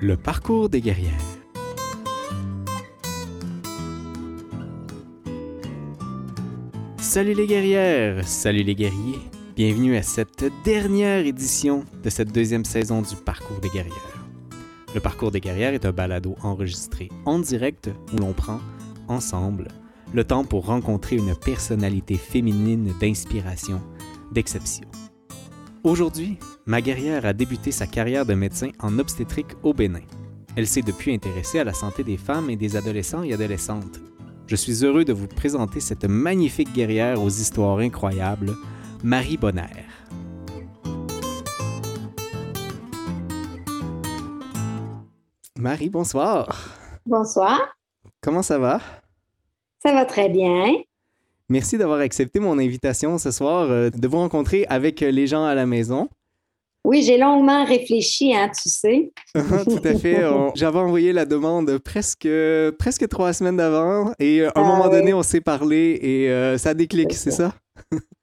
Le parcours des guerrières. Salut les guerrières, salut les guerriers. Bienvenue à cette dernière édition de cette deuxième saison du Parcours des guerrières. Le Parcours des guerrières est un balado enregistré en direct où l'on prend, ensemble, le temps pour rencontrer une personnalité féminine d'inspiration, d'exception. Aujourd'hui, ma guerrière a débuté sa carrière de médecin en obstétrique au Bénin. Elle s'est depuis intéressée à la santé des femmes et des adolescents et adolescentes. Je suis heureux de vous présenter cette magnifique guerrière aux histoires incroyables, Marie Bonner. Marie, bonsoir. Bonsoir. Comment ça va? Ça va très bien. Merci d'avoir accepté mon invitation ce soir euh, de vous rencontrer avec les gens à la maison. Oui, j'ai longuement réfléchi, hein, tu sais. Tout à fait. On- J'avais envoyé la demande presque, presque trois semaines d'avant et euh, à un Ah moment oui. donné, on s'est parlé et euh, ça déclic, c'est ça?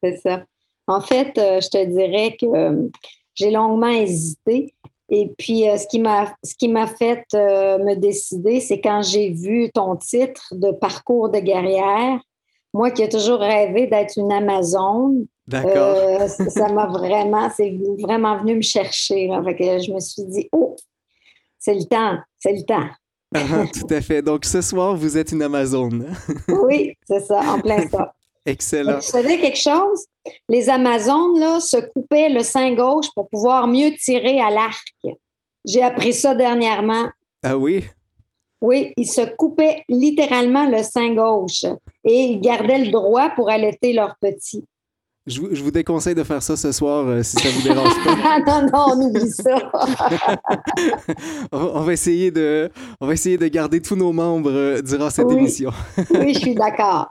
C'est ça. En fait, euh, je te dirais que euh, j'ai longuement hésité. Et puis, euh, ce qui m'a ce qui m'a fait euh, me décider, c'est quand j'ai vu ton titre de parcours de guerrière. Moi qui ai toujours rêvé d'être une Amazone, D'accord. euh, ça m'a vraiment, c'est vraiment venu me chercher. là. Fait que je me suis dit, oh, c'est le temps, c'est le temps. Tout à fait. Donc ce soir, vous êtes une Amazone. Oui, c'est ça, en plein ça. Excellent. Tu savais quelque chose? Les Amazones là, se coupaient le sein gauche pour pouvoir mieux tirer à l'arc. J'ai appris ça dernièrement. Ah oui? Oui, ils se coupaient littéralement le sein gauche et ils gardaient le droit pour allaiter leurs petits. Je vous, je vous déconseille de faire ça ce soir euh, si ça vous dérange pas. Non, non, on oublie ça. On, on va essayer de, on va essayer de garder tous nos membres euh, durant cette Oui. émission. Oui, je suis d'accord.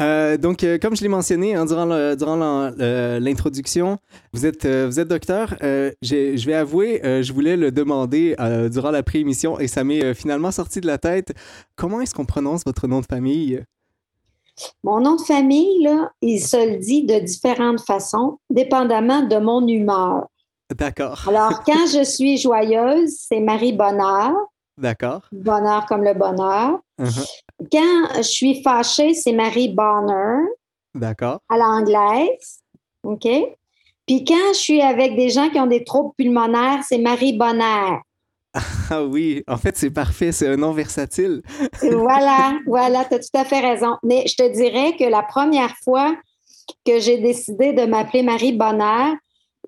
Euh, donc, euh, comme je l'ai mentionné hein, durant le- l'introduction, vous êtes, euh, vous êtes docteur. Je vais avouer, je voulais le demander durant la pré-émission et ça m'est finalement sorti de la tête. Comment est-ce qu'on prononce votre nom de famille? Mon nom de famille, là, il se le dit de différentes façons, dépendamment de mon humeur. D'accord, Alors, quand je suis joyeuse, c'est Marie Bonheur, d'accord. bonheur comme le bonheur. Uh-huh. Quand je suis fâchée, c'est Marie Bonner D'accord. à l'anglaise. OK? Puis quand je suis avec des gens qui ont des troubles pulmonaires, c'est Marie Bonheur. Ah oui, en fait, c'est parfait. C'est un nom versatile. voilà, voilà, tu as tout à fait raison. Mais je te dirais que la première fois que j'ai décidé de m'appeler Marie Bonheur,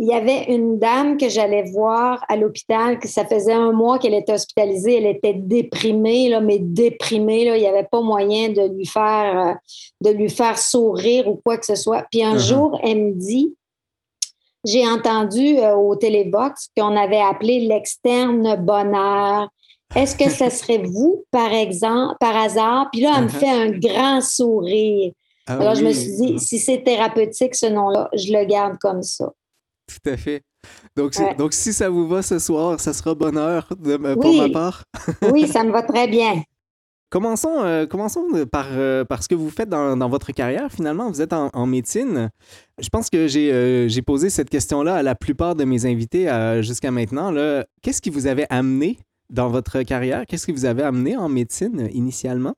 il y avait une dame que j'allais voir à l'hôpital, que ça faisait un mois qu'elle était hospitalisée, elle était déprimée, là, mais déprimée, là, il n'y avait pas moyen de lui faire euh, de lui faire sourire ou quoi que ce soit. Puis un Uh-huh. jour, elle me dit, j'ai entendu euh, au télébox qu'on avait appelé l'externe bonheur. Est-ce que ce serait vous, par exemple, par hasard? Puis là, elle me Uh-huh. fait un grand sourire. Ah Alors, je me suis dit, si c'est thérapeutique, ce nom-là, je le garde comme ça. Tout à fait. Donc, c'est- Ouais. donc, si ça vous va ce soir, ça sera bonheur de, pour ma part. Oui, ça me va très bien. Commençons, euh, commençons euh, par, euh, par ce que vous faites dans, dans votre carrière. Finalement, vous êtes en, en médecine. Je pense que j'ai euh, j'ai posé cette question-là à la plupart de mes invités jusqu'à maintenant. Qu'est-ce qui vous avait amené dans votre carrière? Qu'est-ce qui vous avait amené en médecine initialement?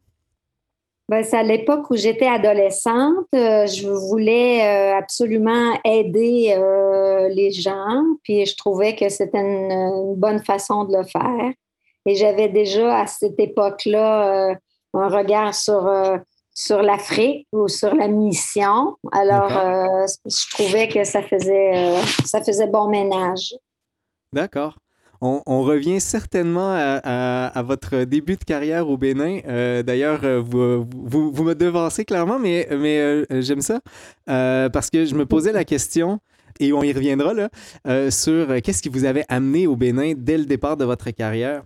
Ben, c'est à l'époque où j'étais adolescente. euh, je voulais euh, absolument aider euh, les gens, puis je trouvais que c'était une, une bonne façon de le faire. Et j'avais déjà à cette époque-là un regard sur, sur l'Afrique ou sur la mission. Alors, je trouvais que ça faisait, ça faisait bon ménage. D'accord. On, revient certainement à, votre début de carrière au Bénin. Euh, D'ailleurs, euh, vous, me devancez clairement, mais, euh, j'aime ça parce que je me posais la question, et on y reviendra, là, sur qu'est-ce qui vous avait amené au Bénin dès le départ de votre carrière.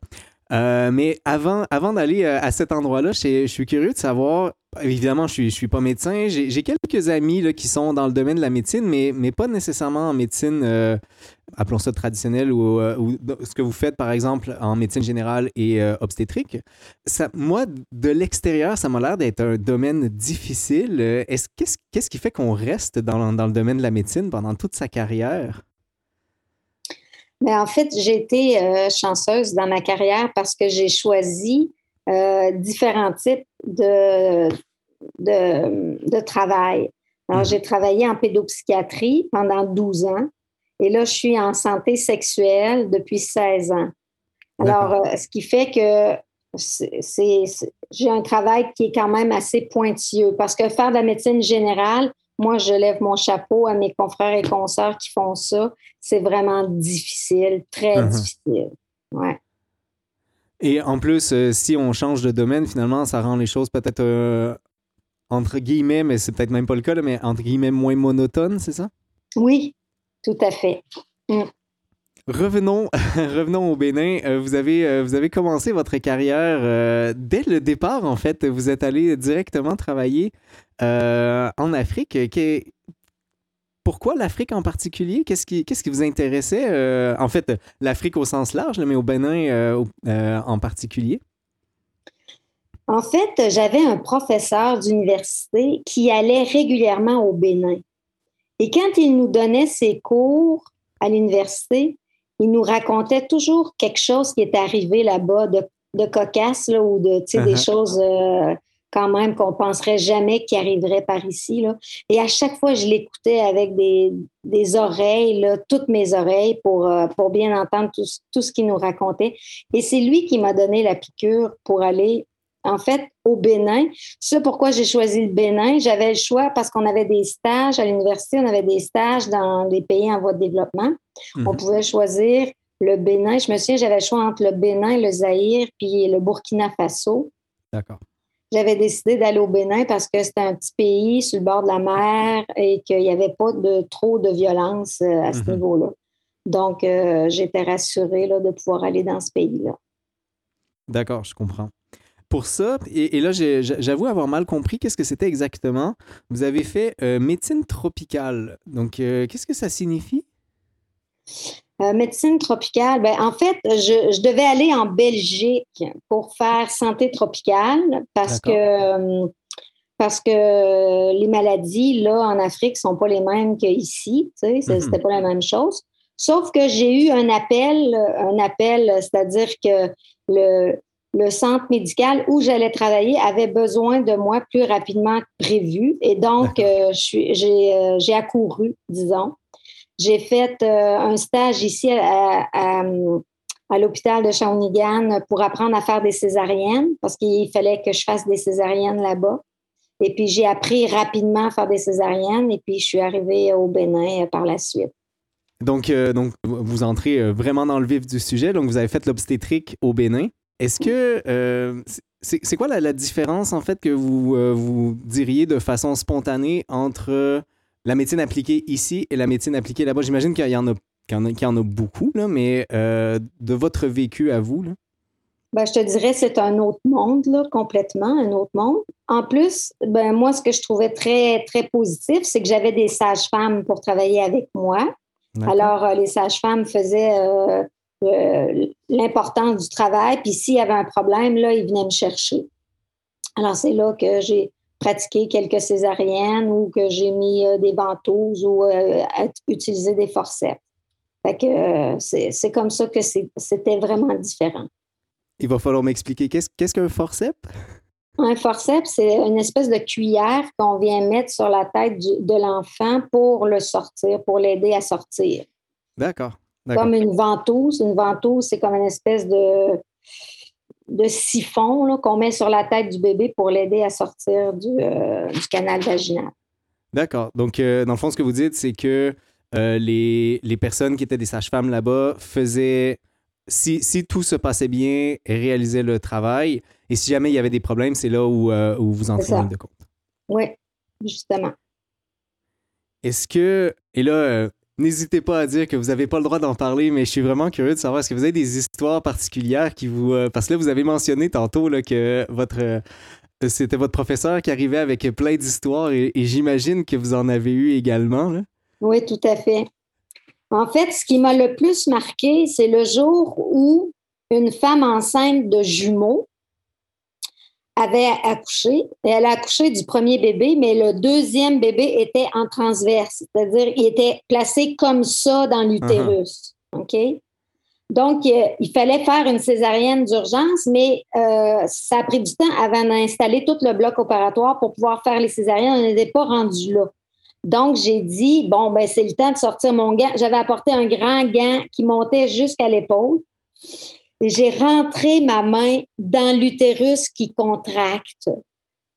Mais avant, d'aller à cet endroit-là, je suis curieux de savoir, évidemment, je suis, suis pas médecin, j'ai quelques amis là, qui sont dans le domaine de la médecine, mais, mais pas nécessairement en médecine, euh, appelons ça traditionnelle, ou, euh, ce que vous faites, par exemple, en médecine générale et euh, obstétrique. Moi, de l'extérieur, ça m'a l'air d'être un domaine difficile. Euh, est-ce- Qu'est-ce qui fait qu'on reste dans, le domaine de la médecine pendant toute sa carrière? Mais en fait, j'ai été chanceuse dans ma carrière parce que j'ai choisi différents types de, de, travail. Alors, j'ai travaillé en pédopsychiatrie pendant 12 ans et là, je suis en santé sexuelle depuis 16 ans. Alors, ce qui fait que c'est, j'ai un travail qui est quand même assez pointilleux parce que faire de la médecine générale, moi, je lève mon chapeau à mes confrères et consoeurs qui font ça. C'est vraiment difficile, très uh-huh. difficile. Ouais. Et en plus, euh, si on change de domaine, finalement, ça rend les choses peut-être, euh, entre guillemets, mais c'est peut-être même pas le cas, mais entre guillemets, moins monotones, c'est ça? Oui, tout à fait. Mm. Revenons, revenons au Bénin. Euh, vous, avez, vous avez commencé votre carrière euh, dès le départ, en fait. Vous êtes allé directement travailler en Afrique. Pourquoi l'Afrique en particulier? Qu'est-ce qui, qu'est-ce qui vous intéressait? en fait, l'Afrique au sens large, mais au Bénin en particulier? En fait, j'avais un professeur d'université qui allait régulièrement au Bénin. Et quand il nous donnait ses cours à l'université, il nous racontait toujours quelque chose qui est arrivé là-bas de, cocasse ou de des uh-huh. choses euh, quand même qu'on penserait jamais qui arriveraient par ici. Là. Et à chaque fois, je l'écoutais avec des, oreilles, là, toutes mes oreilles, pour, euh, pour bien entendre tout, tout ce qu'il nous racontait. Et c'est lui qui m'a donné la piqûre pour aller en fait, au Bénin. C'est pourquoi j'ai choisi le Bénin. J'avais le choix parce qu'on avait des stages à l'université, on avait des stages dans les pays en voie de développement. Mhm. On pouvait choisir le Bénin. Je me souviens, j'avais le choix entre le Bénin, le Zaïre, puis le Burkina Faso. D'accord. J'avais décidé d'aller au Bénin parce que c'était un petit pays sur le bord de la mer et qu'il n'y avait pas de trop de violence euh, à ce mhm. niveau-là. Donc, euh, j'étais rassurée là, de pouvoir aller dans ce pays-là. D'accord, je comprends pour ça, et, là, j'avoue avoir mal compris qu'est-ce que c'était exactement? Vous avez fait euh, médecine tropicale. Donc, euh, qu'est-ce que ça signifie? Euh, médecine tropicale, ben, en fait, je, devais aller en Belgique pour faire santé tropicale parce que, parce que les maladies, là, en Afrique, ne sont pas les mêmes qu'ici. Tu sais, mm-hmm. c'était pas la même chose. Sauf que j'ai eu un appel, un appel, c'est-à-dire que le, le centre médical où j'allais travailler avait besoin de moi plus rapidement que prévu. Et donc, euh, euh, j'ai accouru, disons. J'ai fait euh, un stage ici à, l'hôpital de Shawinigan pour apprendre à faire des césariennes parce qu'il fallait que je fasse des césariennes là-bas. Et puis, j'ai appris rapidement à faire des césariennes et puis je suis arrivée au Bénin par la suite. Donc, donc, vous entrez vraiment dans le vif du sujet. Donc, vous avez fait l'obstétrique au Bénin. Est-ce que euh, c'est quoi la, différence en fait que vous, euh, vous diriez de façon spontanée entre la médecine appliquée ici et la médecine appliquée là-bas? J'imagine qu'il y, en a, y en a beaucoup, là, mais euh, de votre vécu à vous? Là? Ben, je te dirais c'est un autre monde, là, complètement, un autre monde. En plus, ben, moi, ce que je trouvais très, très positif, c'est que j'avais des sages-femmes pour travailler avec moi. Alors, les sages-femmes faisaient euh, l'importance du travail. Puis s'il y avait un problème, là, ils venaient me chercher. Alors, c'est là que j'ai pratiqué quelques césariennes ou que j'ai mis euh, des ventouses ou euh, utilisé des forceps. Fait que c'est comme ça que c'était vraiment différent. Il va falloir m'expliquer qu'est-ce qu'un forceps? Un forceps, c'est une espèce de cuillère qu'on vient mettre sur la tête de l'enfant pour le sortir, pour l'aider à sortir. D'accord comme une ventouse. Une ventouse, c'est comme une espèce de, de siphon qu'on met sur la tête du bébé pour l'aider à sortir du, euh, canal vaginal. D'accord. Donc, euh, dans le fond, ce que vous dites, c'est que euh, les, les, personnes qui étaient des sages-femmes là-bas faisaient, si, si, tout se passait bien, réalisaient le travail. Et si jamais il y avait des problèmes, c'est là où, où vous entrez en de compte. Oui, justement. Est-ce que, et là, N'hésitez pas à dire que vous n'avez pas le droit d'en parler, mais je suis vraiment curieux de savoir est-ce que vous avez des histoires particulières qui vous. Euh, parce que là, vous avez mentionné tantôt là, que votre. Euh, c'était votre professeur qui arrivait avec plein d'histoires et, j'imagine que vous en avez eu également. Oui, tout à fait. En fait, ce qui m'a le plus marqué, c'est le jour où une femme enceinte de jumeaux avait accouché. Et elle a accouché du premier bébé, mais le deuxième bébé était en transverse, c'est-à-dire il était placé comme ça dans l'utérus. Uh-huh. OK? Donc, il fallait faire une césarienne d'urgence, mais ça a pris du temps avant d'installer tout le bloc opératoire pour pouvoir faire les césariennes. On n'était pas rendu là. Donc, j'ai dit, bon, ben, c'est le temps de sortir mon gant. J'avais apporté un grand gant qui montait jusqu'à l'épaule. J'ai rentré ma main dans l'utérus qui contracte.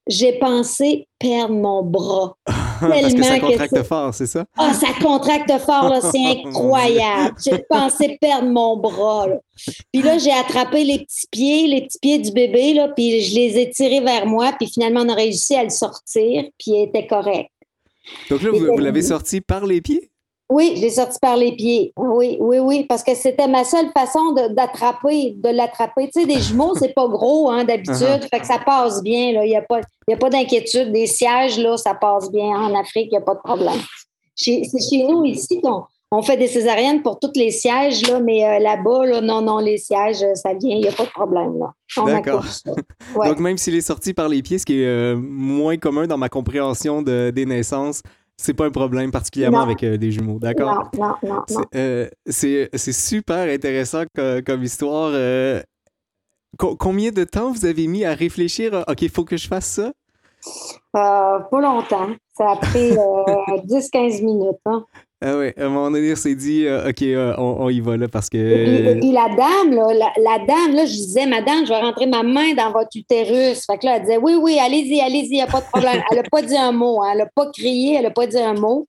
J'ai pensé perdre mon bras. Parce que ça contracte fort, c'est ça? Ah, ça contracte fort, c'est incroyable. J'ai pensé perdre mon bras. Puis là, j'ai attrapé les petits pieds, les petits pieds du bébé, là, puis je les ai tirés vers moi, puis finalement, on a réussi à le sortir, puis il était correct. Donc là, vous, l'avez sorti par les pieds? Oui, je l'ai sorti par les pieds. Oui, oui, oui, parce que c'était ma seule façon d'attraper, de, l'attraper. Tu sais, des jumeaux, c'est pas gros hein, d'habitude, uh-huh. fait que ça passe bien. Il n'y a pas, pas d'inquiétude. Des sièges, là, ça passe bien. En Afrique, il n'y a pas de problème. C'est chez nous, ici, qu'on on fait des césariennes pour tous les sièges, là, mais euh, là-bas, non, non, les sièges, ça vient, il n'y a pas de problème. D'accord. Donc, même s'il est sorti par les pieds, ce qui est euh, moins commun dans ma compréhension de, des naissances, c'est pas un problème particulièrement avec des jumeaux, d'accord? Non, non, non. c'est super intéressant comme, histoire. combien de temps vous avez mis à réfléchir? OK, il faut que je fasse ça? pas longtemps. Ça a pris 10-15 minutes. Hein. Ah oui, à un moment donné, on s'est dit, euh, OK, euh, on, y va là parce que. Et, puis, la dame, là, la, dame, là, je disais, madame, je vais rentrer ma main dans votre utérus. Fait que là, elle disait, oui, oui, allez-y, allez-y, il n'y a pas de problème. Elle n'a pas dit un mot, hein. elle n'a pas crié, elle n'a pas dit un mot.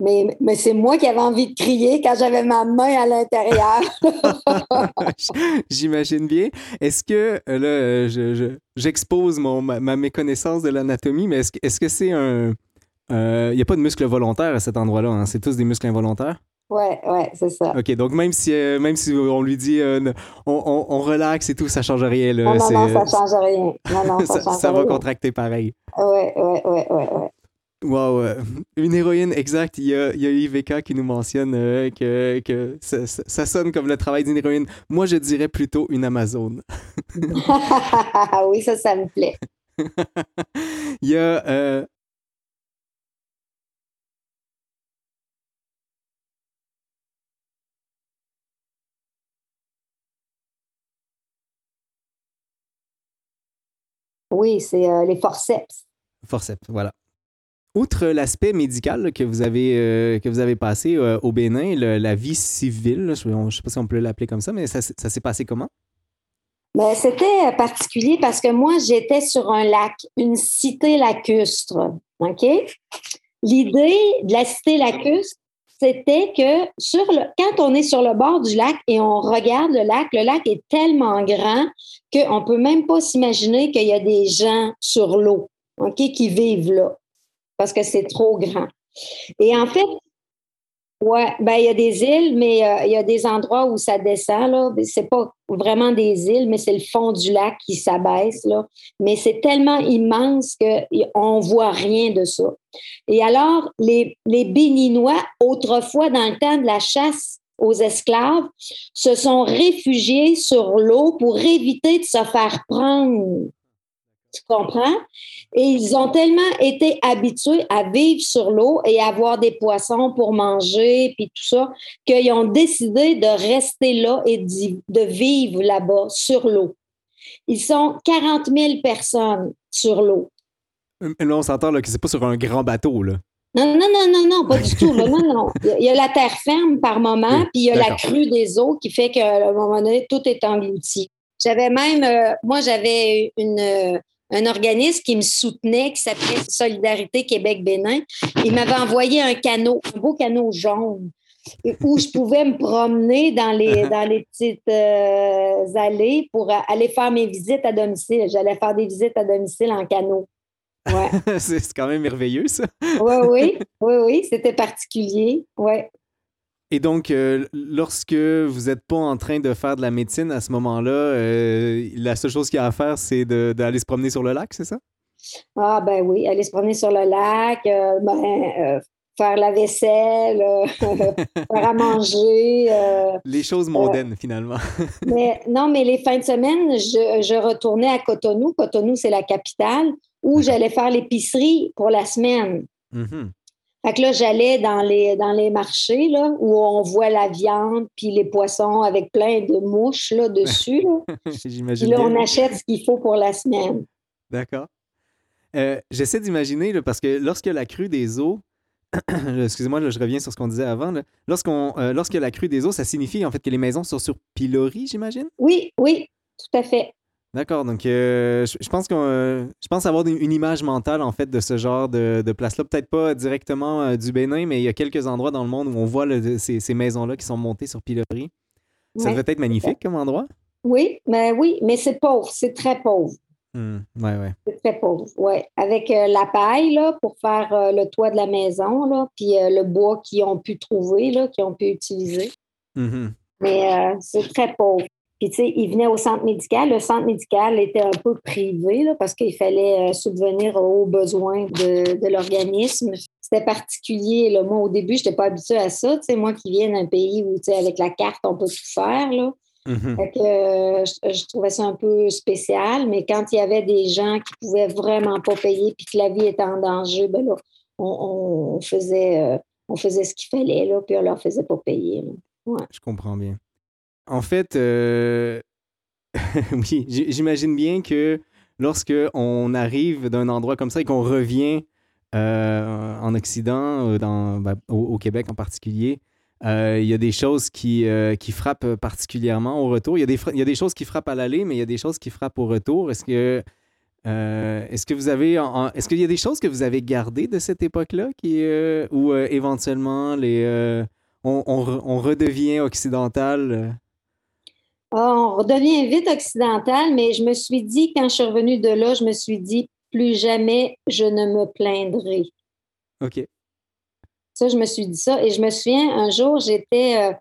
Mais, mais c'est moi qui avais envie de crier quand j'avais ma main à l'intérieur. J'imagine bien. Est-ce que, euh, là, j'expose ma, ma, méconnaissance de l'anatomie, mais est-ce, est-ce que c'est un il euh, n'y a pas de muscles volontaires à cet endroit-là. Hein. C'est tous des muscles involontaires? Oui, ouais, c'est ça. OK, donc même si, euh, même si on lui dit euh, on, on, relaxe et tout, ça ne change rien. Là. Non, non, non, ça ne change rien. Non, non, ça, ça, ça va contracter pareil. Oui, oui, oui, oui. Ouais. Wow, une héroïne exacte. Il y a, il y a Iveka qui nous mentionne que, que ça, ça, sonne comme le travail d'une héroïne. Moi, je dirais plutôt une Amazone. oui, ça, ça me plaît. il y a Oui, c'est euh, les forceps. Forceps, voilà. Outre l'aspect médical que vous avez, euh, que vous avez passé euh, au Bénin, la vie civile, je ne sais pas si on peut l'appeler comme ça, mais ça, s'est passé comment? Ben, c'était particulier parce que moi, j'étais sur un lac, une cité lacustre. OK? L'idée de la cité lacustre, c'était que quand on est sur le bord du lac et on regarde le lac, le lac est tellement grand qu'on ne peut même pas s'imaginer qu'il y a des gens sur l'eau qui vivent là parce que c'est trop grand. Et en fait, Ouais, ben il y a des îles, mais euh, il y a des endroits où ça descend là. C'est pas vraiment des îles, mais c'est le fond du lac qui s'abaisse là. Mais c'est tellement immense que on voit rien de ça. Et alors les les Béninois autrefois dans le temps de la chasse aux esclaves se sont réfugiés sur l'eau pour éviter de se faire prendre. Tu comprends? Et ils ont tellement été habitués à vivre sur l'eau et à avoir des poissons pour manger, puis tout ça, qu'ils ont décidé de rester là et de vivre là-bas, sur l'eau. Ils sont 40 000 personnes sur l'eau. Là, on s'entend que c'est pas sur un grand bateau, là. Non, non, non, non, non, pas du tout. Non, non. Il y a la terre ferme par moment, puis il y a la crue des eaux qui fait qu'à un moment donné, tout est englouti. J'avais même, euh, moi, j'avais une, euh, un organisme qui me soutenait, qui s'appelait Solidarité Québec-Bénin. Il m'avait envoyé un canot, un beau canot jaune, où je pouvais me promener dans les, dans les petites euh, allées pour aller faire mes visites à domicile. J'allais faire des visites à domicile en canot. Ouais. c'est quand même merveilleux, ça. oui, oui, oui, oui, c'était particulier. Ouais. Et donc, euh, lorsque vous n'êtes pas en train de faire de la médecine à ce moment-là, euh, la seule chose qu'il y a à faire, c'est d'aller se promener sur le lac, c'est ça? Ah ben oui, aller se promener sur le lac, euh, ben, faire la vaisselle, faire à manger. les choses mondaines, finalement. mais non, mais les fins de semaine, je, retournais à Cotonou. Cotonou, c'est la capitale, où j'allais faire l'épicerie pour la semaine. Mm-hmm. Fait que là, j'allais dans les, dans les marchés là, où on voit la viande puis les poissons avec plein de mouches là, dessus. Là. J'imagine. Puis là, on achète ce qu'il faut pour la semaine. D'accord. Euh, J'essaie d'imaginer, là, parce que lorsque la crue des eaux, excusez-moi, là, je reviens sur ce qu'on disait avant, là. Lorsqu'on, euh, lorsque la crue des eaux, ça signifie en fait que les maisons sont sur pilori, j'imagine? Oui, oui, tout à fait. D'accord, donc euh, je, je pense qu'on, euh, je pense avoir une, une image mentale en fait de ce genre de, de place-là. Peut-être pas directement euh, du Bénin, mais il y a quelques endroits dans le monde où on voit le- ces, ces maisons-là qui sont montées sur pilori. Ça Ouais. devait être magnifique comme endroit? Oui, mais oui, mais c'est pauvre, c'est très pauvre. Hmm, ouais, ouais. C'est très pauvre, oui. Avec euh, la paille, là, pour faire le toit de la maison, là, puis le bois qu'ils ont pu trouver, là, qu'ils ont pu utiliser. Mhm. Mais c'est très pauvre. Puis, tu sais, ils venaient au centre médical. Le centre médical était un peu privé, là, parce qu'il fallait euh, subvenir aux besoins de, de l'organisme. C'était particulier, là. Moi, au début, je n'étais pas habituée à ça. Tu sais, moi qui viens d'un pays où, tu sais, avec la carte, on peut tout faire, là. Mhm. Fait que, euh, je, je trouvais ça un peu spécial, mais quand il y avait des gens qui pouvaient vraiment pas payer puis que la vie était en danger, ben là, on, faisait, euh, on faisait ce qu'il fallait, là, puis on leur faisait pas payer. là. Je comprends bien. En fait, euh, oui, j'imagine bien que lorsque on arrive d'un endroit comme ça et qu'on revient euh, en Occident, euh, ben, au, Québec en particulier, il y a des choses qui, qui frappent particulièrement au retour. Il y, a des, y a des choses qui frappent à l'aller, mais il y a des choses qui frappent au retour. Est-ce que, est-ce que vous avez, est-ce qu'il y a des choses que vous avez gardées de cette époque-là, qui, où éventuellement les, on, on redevient occidental? On redevient vite occidental, mais je me suis dit, quand je suis revenue de là, je me suis dit, plus jamais je ne me plaindrai. OK. Ça, je me suis dit ça. Et je me souviens, un jour, j'étais, euh,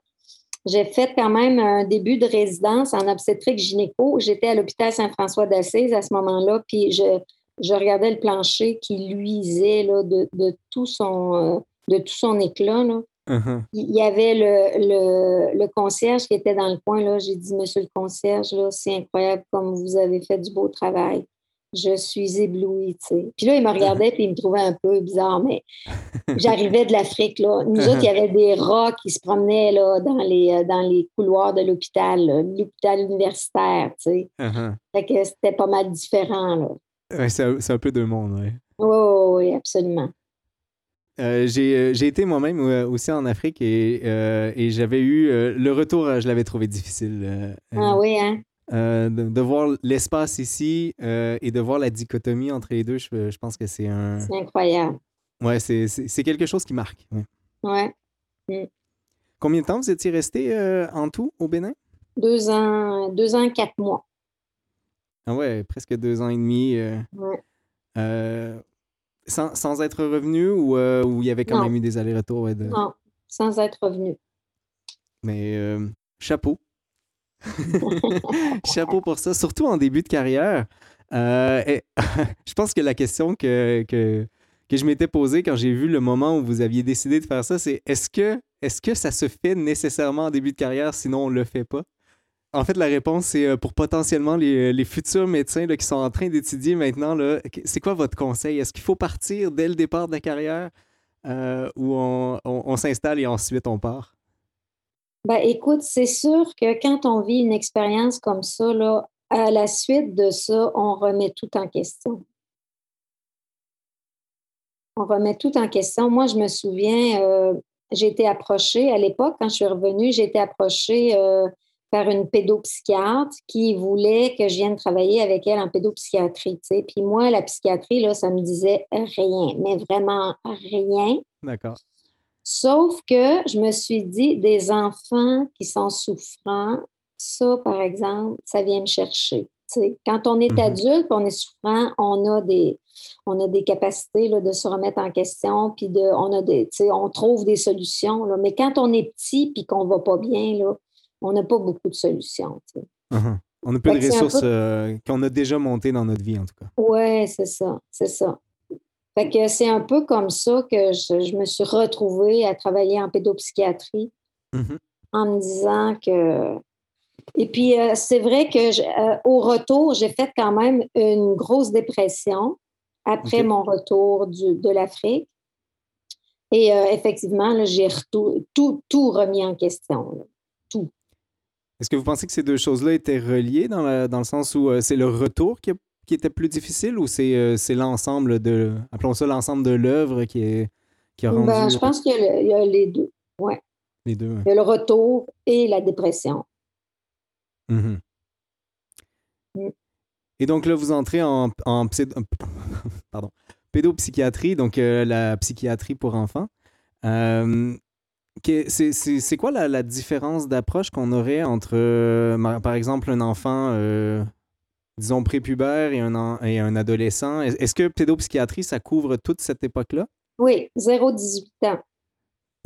j'ai fait quand même un début de résidence en obstétrique gynéco. J'étais à l'hôpital Saint-François d'Assise à ce moment-là, puis je, je regardais le plancher qui luisait là, de, de tout son, euh, de tout son éclat. Là. Uh-huh. Il y avait le, le, le concierge qui était dans le coin. Là. J'ai dit, Monsieur le concierge, là, c'est incroyable comme vous avez fait du beau travail. Je suis éblouie, tu sais. Puis là, il me regardait puis il me trouvait un peu bizarre, mais j'arrivais de l'Afrique, là. Nous autres, il y avait des rats qui se promenaient, là, dans les, euh, dans les couloirs de l'hôpital, l'hôpital universitaire, tu sais. Uh-huh. Fait que c'était pas mal différent, là. Ouais, c'est un, peu deux mondes, ouais. Oui, oui, oui, absolument. Euh, j'ai, euh, j'ai été moi-même euh, aussi en Afrique et, euh, et j'avais eu euh, le retour, je l'avais trouvé difficile. Ah oui, hein? de, de voir l'espace ici et de voir la dichotomie entre les deux, je, je pense que c'est un. C'est incroyable. Ouais, c'est, quelque chose qui marque. ouais. Ouais. Combien de temps vous étiez resté en tout au Bénin? Deux ans, deux ans, quatre mois. Ah ouais, presque deux ans et demi. euh, Ouais. Sans, sans être revenu ou euh, où il y avait quand Non. même eu des allers-retours? ouais, de- Non, sans être revenu. Mais euh, chapeau. chapeau pour ça, surtout en début de carrière. Euh, et- je pense que la question que, que, que je m'étais posée quand j'ai vu le moment où vous aviez décidé de faire ça, c'est est-ce que, est que ça se fait nécessairement en début de carrière, sinon on ne le fait pas? En fait, la réponse, c'est euh, pour potentiellement les, les futurs médecins qui sont en train d'étudier maintenant, c'est quoi votre conseil? Est-ce qu'il faut partir dès le départ de la carrière euh, ou on, s'installe et ensuite on part? Ben, écoute, c'est sûr que quand on vit une expérience comme ça, là, à la suite de ça, on remet tout en question. On remet tout en question. Moi, je me souviens, euh, j'ai été approchée à l'époque, quand je suis revenue, j'ai été approchée euh, par une pédopsychiatre qui voulait que je vienne travailler avec elle en pédopsychiatrie. Puis moi, la psychiatrie, là, ça me disait rien, mais vraiment rien. D'accord. Sauf que je me suis dit, des enfants qui sont souffrants, ça, par exemple, ça vient me chercher. Quand on est Mhm. adulte, on est souffrant, on a des, on a des capacités là, de se remettre en question, puis de, on, a des, on trouve des solutions. Là. Mais quand on est petit puis qu'on va pas bien, là, on n'a pas beaucoup de solutions. Uh-huh. On a peu Fait de ressources peu- euh, qu'on a déjà montées dans notre vie, en tout cas. Ouais, c'est ça, c'est ça. Fait que c'est un peu comme ça que je, je me suis retrouvée à travailler en pédopsychiatrie Mhm. en me disant que. Et puis, euh, c'est vrai que je- euh, au retour, j'ai fait quand même une grosse dépression après mon retour du- de l'Afrique. Et effectivement, j'ai tout, tout, remis en question. Est-ce que vous pensez que ces deux choses-là étaient reliées dans, dans le sens où c'est le retour qui, qui, était plus difficile ou c'est l'ensemble de, appelons ça l'ensemble de l'œuvre qui, est, qui a rendu... Ben, je pense qu'il y, a les deux. Ouais. Les deux. Il y a le retour et la dépression. Mmh mm. Et donc là, vous entrez en, en pardon, pédopsychiatrie, donc euh, la psychiatrie pour enfants. Euh, c'est quoi la, différence d'approche qu'on aurait entre, euh, par exemple, un enfant, disons, prépubère et un, et un adolescent? Est-ce que pédopsychiatrie, ça couvre toute cette époque-là? Oui, 0-18 ans.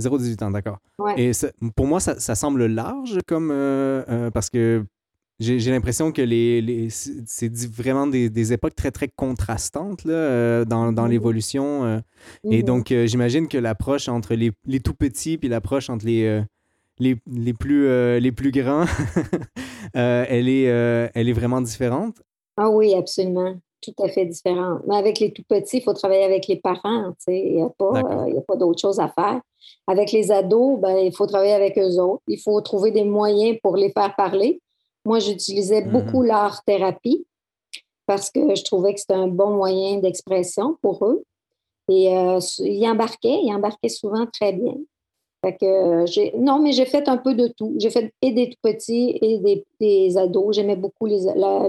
0-18 ans, d'accord. Et pour moi, ça, ça, semble large comme. parce que j'ai l'impression que les, les c'est vraiment des, des, époques très, très contrastantes là, euh, dans, dans mmh l'évolution. Euh. Et mmh donc, euh, j'imagine que l'approche entre les, les, tout petits puis l'approche entre les, les, les, plus, les plus grands, elle, est, elle est vraiment différente. Ah oui, absolument. Tout à fait différente. Mais avec les tout petits, il faut travailler avec les parents. Il n'y a pas, pas d'autre chose à faire. Avec les ados, ben, il faut travailler avec eux autres. Il faut trouver des moyens pour les faire parler. Moi, j'utilisais mmh beaucoup l'art-thérapie parce que je trouvais que c'était un bon moyen d'expression pour eux. Et euh, ils embarquaient, ils embarquaient souvent très bien. Fait que euh, non, mais j'ai fait un peu de tout. J'ai fait et des tout petits et des, ados. J'aimais beaucoup les,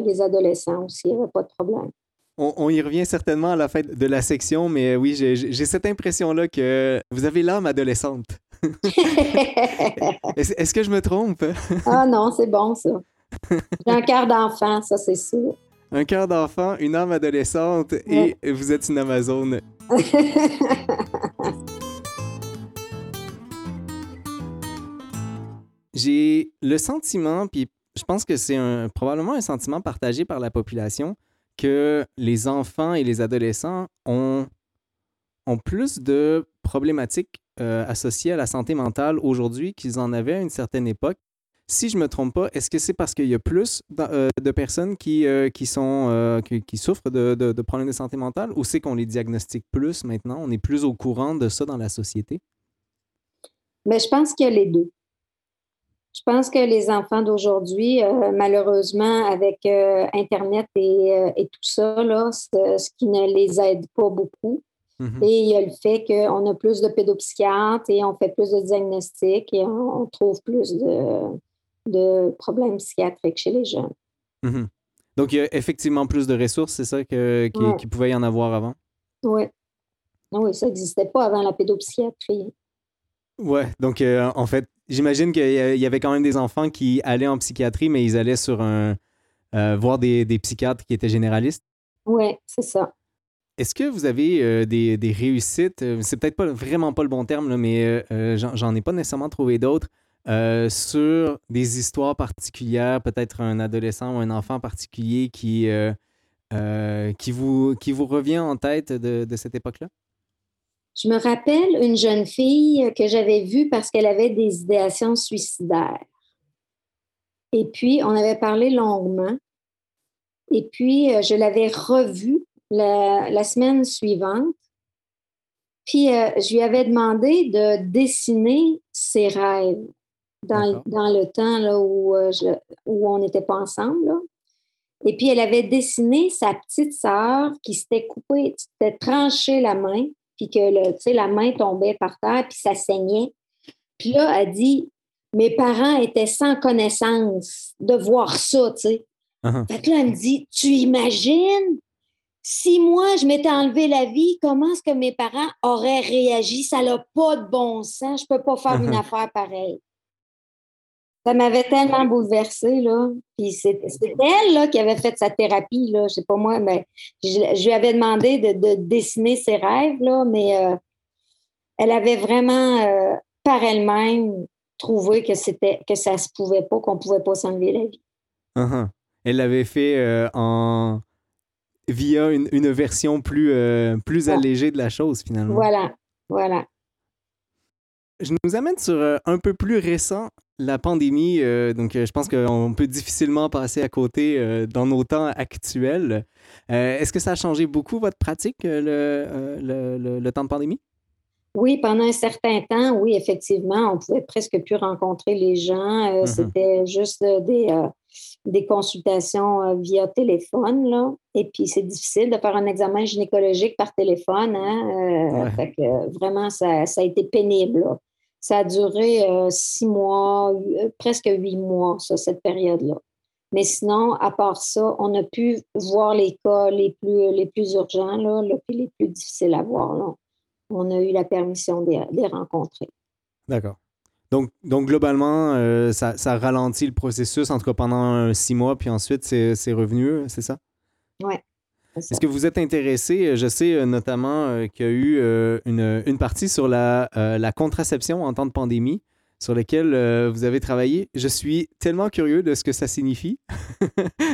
les, adolescents aussi. Il n'y avait pas de problème. On, y revient certainement à la fin de la section, mais oui, j'ai cette impression-là que vous avez l'âme adolescente. Est-ce que je me trompe? ah non, c'est bon ça. J'ai un cœur d'enfant, ça c'est sûr. Un cœur d'enfant, une âme adolescente et vous êtes une Amazone. J'ai le sentiment, puis je pense que c'est probablement un sentiment partagé par la population, que les enfants et les adolescents ont, ont plus de problématiques euh, associées à la santé mentale aujourd'hui qu'ils en avaient à une certaine époque. Si je me trompe pas, est-ce que c'est parce qu'il y a plus euh, de personnes qui, euh, qui, sont, euh, qui, souffrent de, de, problèmes de santé mentale ou c'est qu'on les diagnostique plus maintenant? On est plus au courant de ça dans la société? Mais je pense qu'il y a les deux. Je pense que les enfants d'aujourd'hui, malheureusement, avec Internet et, et, tout ça, là, ce qui ne les aide pas beaucoup. Mm-hmm. Et il y a le fait qu'on a plus de pédopsychiatres et on fait plus de diagnostics et on trouve plus de, de problèmes psychiatriques chez les jeunes. Mhm. Donc, il y a effectivement plus de ressources, c'est ça qu'il qui pouvait y en avoir avant? Oui. Oui, ça n'existait pas avant la pédopsychiatrie. Oui, donc euh, en fait, j'imagine qu'il y avait quand même des enfants qui allaient en psychiatrie, mais ils allaient sur un euh, voir des, des, psychiatres qui étaient généralistes? Oui, c'est ça. Est-ce que vous avez euh, des, des, réussites? C'est peut-être pas vraiment pas le bon terme, là, mais j'en ai pas nécessairement trouvé d'autres euh, sur des histoires particulières, peut-être un adolescent ou un enfant particulier qui, euh, euh, qui, vous, qui vous revient en tête de, de cette époque-là? Je me rappelle une jeune fille que j'avais vue parce qu'elle avait des idéations suicidaires. Et puis, on avait parlé longuement. Et puis, je l'avais revue la, la, semaine suivante. Puis, je lui avais demandé de dessiner ses rêves dans, dans le temps là, où, euh, où on n'était pas ensemble. Et puis, elle avait dessiné sa petite sœur qui s'était coupée, s'était tranchée la main, puis que le, la main tombait par terre, puis ça saignait. Puis là, elle dit Mes parents étaient sans connaissance de voir ça, tu sais. Fait que là, elle me dit Tu imagines? Si moi, je m'étais enlevé la vie, comment est-ce que mes parents auraient réagi? Ça n'a pas de bon sens. Je ne peux pas faire une uh-huh. affaire pareille. Ça m'avait tellement bouleversée, là. Puis c'était elle, là, qui avait fait sa thérapie, là. Je sais pas moi, mais je, lui avais demandé de, dessiner ses rêves, là, mais euh, elle avait vraiment, euh, par elle-même, trouvé que c'était que ça se pouvait pas, qu'on pouvait pas s'enlever la vie. Uh-huh. Elle l'avait fait euh, en via une, version plus, plus allégée de la chose, finalement. Voilà, voilà. Je nous amène sur un peu plus récent, la pandémie, euh, donc euh, je pense qu'on peut difficilement passer à côté euh, dans nos temps actuels. Est-ce que ça a changé beaucoup votre pratique, le, le, temps de pandémie? Oui, pendant un certain temps, oui, effectivement, on pouvait presque plus rencontrer les gens. Euh, mm-hmm. C'était juste des, des consultations via téléphone. Là. Et puis, c'est difficile de faire un examen gynécologique par téléphone. Hein? vraiment, ça, ça, a été pénible. Ça a duré six mois, presque huit mois, ça, cette période-là. Mais sinon, à part ça, on a pu voir les cas les plus, les plus urgents, là, les plus difficiles à voir. On a eu la permission de, les rencontrer. D'accord. Donc, donc, globalement, euh, ça, ça, ralentit le processus, en tout cas pendant six mois, puis ensuite, c'est revenu, c'est ça? Oui. Est-ce que vous êtes intéressé? Je sais euh, notamment euh, qu'il y a eu une, une, partie sur la, la, contraception en temps de pandémie sur lesquels euh, vous avez travaillé. Je suis tellement curieux de ce que ça signifie.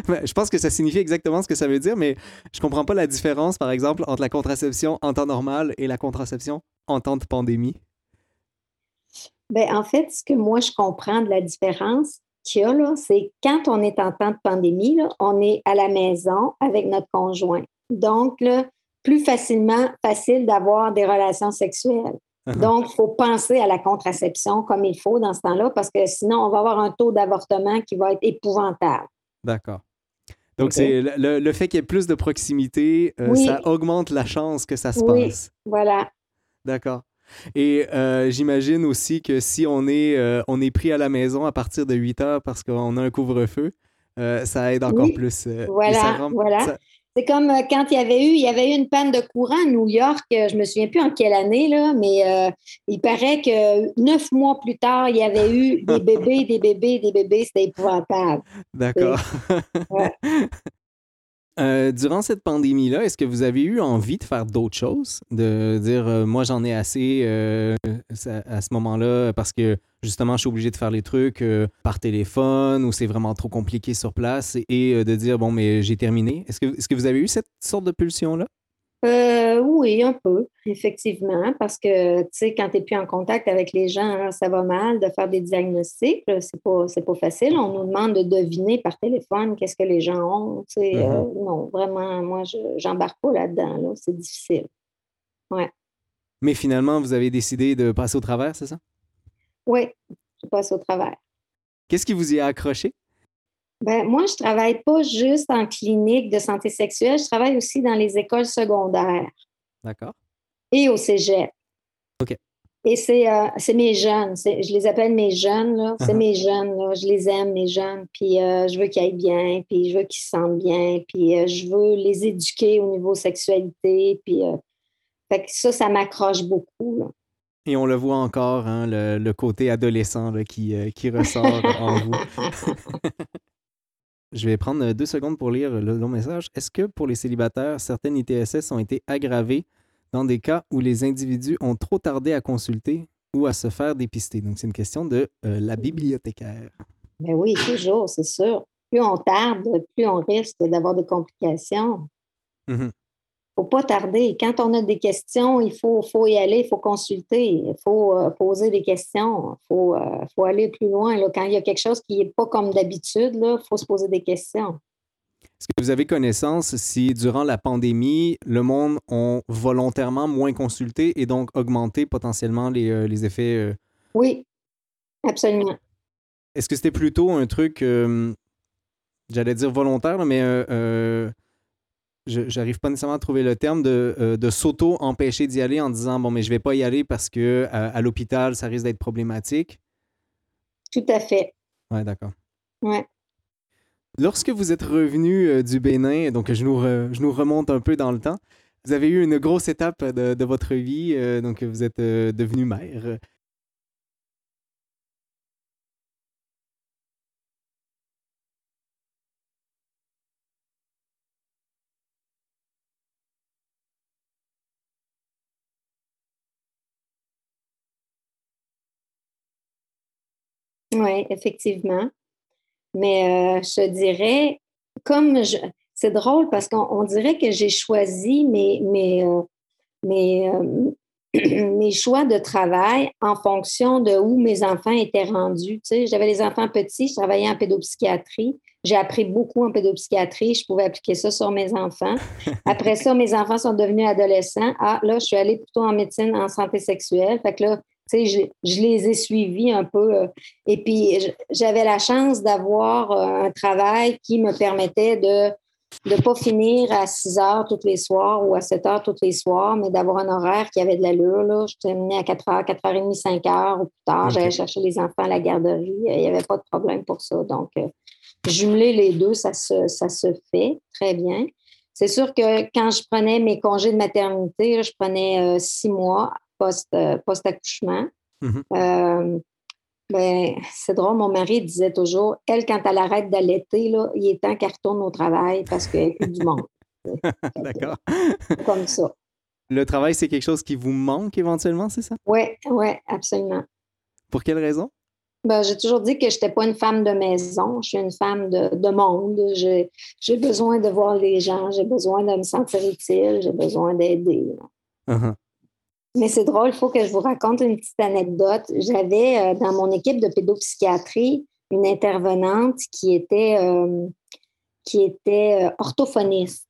Ben, je pense que ça signifie exactement ce que ça veut dire, mais je ne comprends pas la différence, par exemple, entre la contraception en temps normal et la contraception en temps de pandémie. Ben, en fait, ce que moi, je comprends de la différence qu'il y a, là, c'est quand on est en temps de pandémie, on est à la maison avec notre conjoint. Donc, là, plus facilement, facile d'avoir des relations sexuelles. Uh-huh. Donc, il faut penser à la contraception comme il faut dans ce temps-là, parce que sinon, on va avoir un taux d'avortement qui va être épouvantable. D'accord. Donc, c'est le, fait qu'il y ait plus de proximité, euh, ça augmente la chance que ça se oui, passe. Voilà. D'accord. Et euh, j'imagine aussi que si on est, euh, on est pris à la maison à partir de 8 heures parce qu'on a un couvre-feu, ça aide encore plus. voilà, voilà. C'est comme euh, quand il y avait eu, il y avait eu une panne de courant à New York, euh, je me souviens plus en quelle année, là, mais euh, il paraît que neuf mois plus tard, il y avait eu des bébés, des bébés, des bébés, c'était épouvantable. D'accord. Euh, durant cette pandémie-là, est-ce que vous avez eu envie de faire d'autres choses? De dire, euh, moi, j'en ai assez euh, à, ce moment-là parce que justement, je suis obligé de faire les trucs par téléphone ou c'est vraiment trop compliqué sur place et, de dire, bon, mais j'ai terminé. Est-ce que, est -ce que vous avez eu cette sorte de pulsion-là? Euh, oui, un peu, effectivement, parce que, tu sais, quand tu n'es plus en contact avec les gens, ça va mal de faire des diagnostics. C'est pas, pas facile. On nous demande de deviner par téléphone qu'est-ce que les gens ont. Tu sais, euh, mm-hmm. non, vraiment, moi, je n'embarque pas là-dedans. C'est difficile. Ouais. Mais finalement, vous avez décidé de passer au travers, c'est ça? Oui, je passe au travers. Qu'est-ce qui vous y a accroché? Ben, moi, je ne travaille pas juste en clinique de santé sexuelle, je travaille aussi dans les écoles secondaires. D'accord. Et au cégep. OK. Et c'est euh, mes jeunes. Je les appelle mes jeunes. C'est uh-huh. mes jeunes. Là. Je les aime, mes jeunes. Puis euh, je veux qu'ils aillent bien. Puis je veux qu'ils se sentent bien. Puis euh, je veux les éduquer au niveau sexualité. Puis fait que ça, ça m'accroche beaucoup. Et on le voit encore, hein, le, le, côté adolescent qui, qui ressort en vous. Je vais prendre euh, deux secondes pour lire le long message. Est-ce que pour les célibataires, certaines ITSS ont été aggravées dans des cas où les individus ont trop tardé à consulter ou à se faire dépister? Donc, c'est une question de euh, la bibliothécaire. Ben oui, toujours, c'est sûr. Plus on tarde, plus on risque d'avoir des complications. Mmh faut pas tarder. Quand on a des questions, il faut, faut y aller, il faut consulter, il faut euh, poser des questions, il faut, euh, faut, aller plus loin. Là. Quand il y a quelque chose qui n'est pas comme d'habitude, il faut se poser des questions. Est-ce que vous avez connaissance si, durant la pandémie, le monde a volontairement moins consulté et donc augmenté potentiellement les, euh, les effets? Oui, absolument. Est-ce que c'était plutôt un truc, j'allais dire volontaire, mais j'arrive pas nécessairement à trouver le terme, de, euh, de s'auto-empêcher d'y aller en disant bon, mais je vais pas y aller parce que à, l'hôpital, ça risque d'être problématique. Tout à fait. Oui, d'accord. Ouais. Lorsque vous êtes revenu euh, du Bénin, donc je nous, je nous remonte un peu dans le temps, vous avez eu une grosse étape de, de votre vie, euh, donc vous êtes devenu mère. Oui, effectivement. Mais euh, je dirais, comme je, c'est drôle parce qu'on dirait que j'ai choisi mes, mes, euh, euh, mes choix de travail en fonction de où mes enfants étaient rendus. Tu sais, j'avais les enfants petits, je travaillais en pédopsychiatrie. J'ai appris beaucoup en pédopsychiatrie. Je pouvais appliquer ça sur mes enfants. Après ça, mes enfants sont devenus adolescents. Ah, là, je suis allée plutôt en médecine, en santé sexuelle. Fait que là, tu sais, je, je, les ai suivis un peu. Euh, et puis, j'avais la chance d'avoir euh, un travail qui me permettait de ne pas finir à 6 heures tous les soirs ou à 7 heures tous les soirs, mais d'avoir un horaire qui avait de l'allure. Là. Je terminais à 4 heures, 4 heures et demie, 5 heures ou plus tard. J'allais chercher les enfants à la garderie. Il n'y avait pas de problème pour ça. Donc, euh, jumeler les deux, ça se, ça se fait très bien. C'est sûr que quand je prenais mes congés de maternité, je prenais six mois euh, post-accouchement. Mm-hmm. Ben, c'est drôle, mon mari disait toujours, elle, quand elle arrête d'allaiter, là, il est temps qu'elle retourne au travail parce qu'elle a plus du monde. D'accord. Comme ça. Le travail, c'est quelque chose qui vous manque éventuellement, c'est ça? Oui, oui, absolument. Pour quelle raison? Ben, j'ai toujours dit que je n'étais pas une femme de maison, je suis une femme de, de monde. J'ai besoin de voir les gens, j'ai besoin de me sentir utile, j'ai besoin d'aider. Mais c'est drôle, il faut que je vous raconte une petite anecdote. J'avais euh, dans mon équipe de pédopsychiatrie une intervenante qui était, euh, qui était euh, orthophoniste.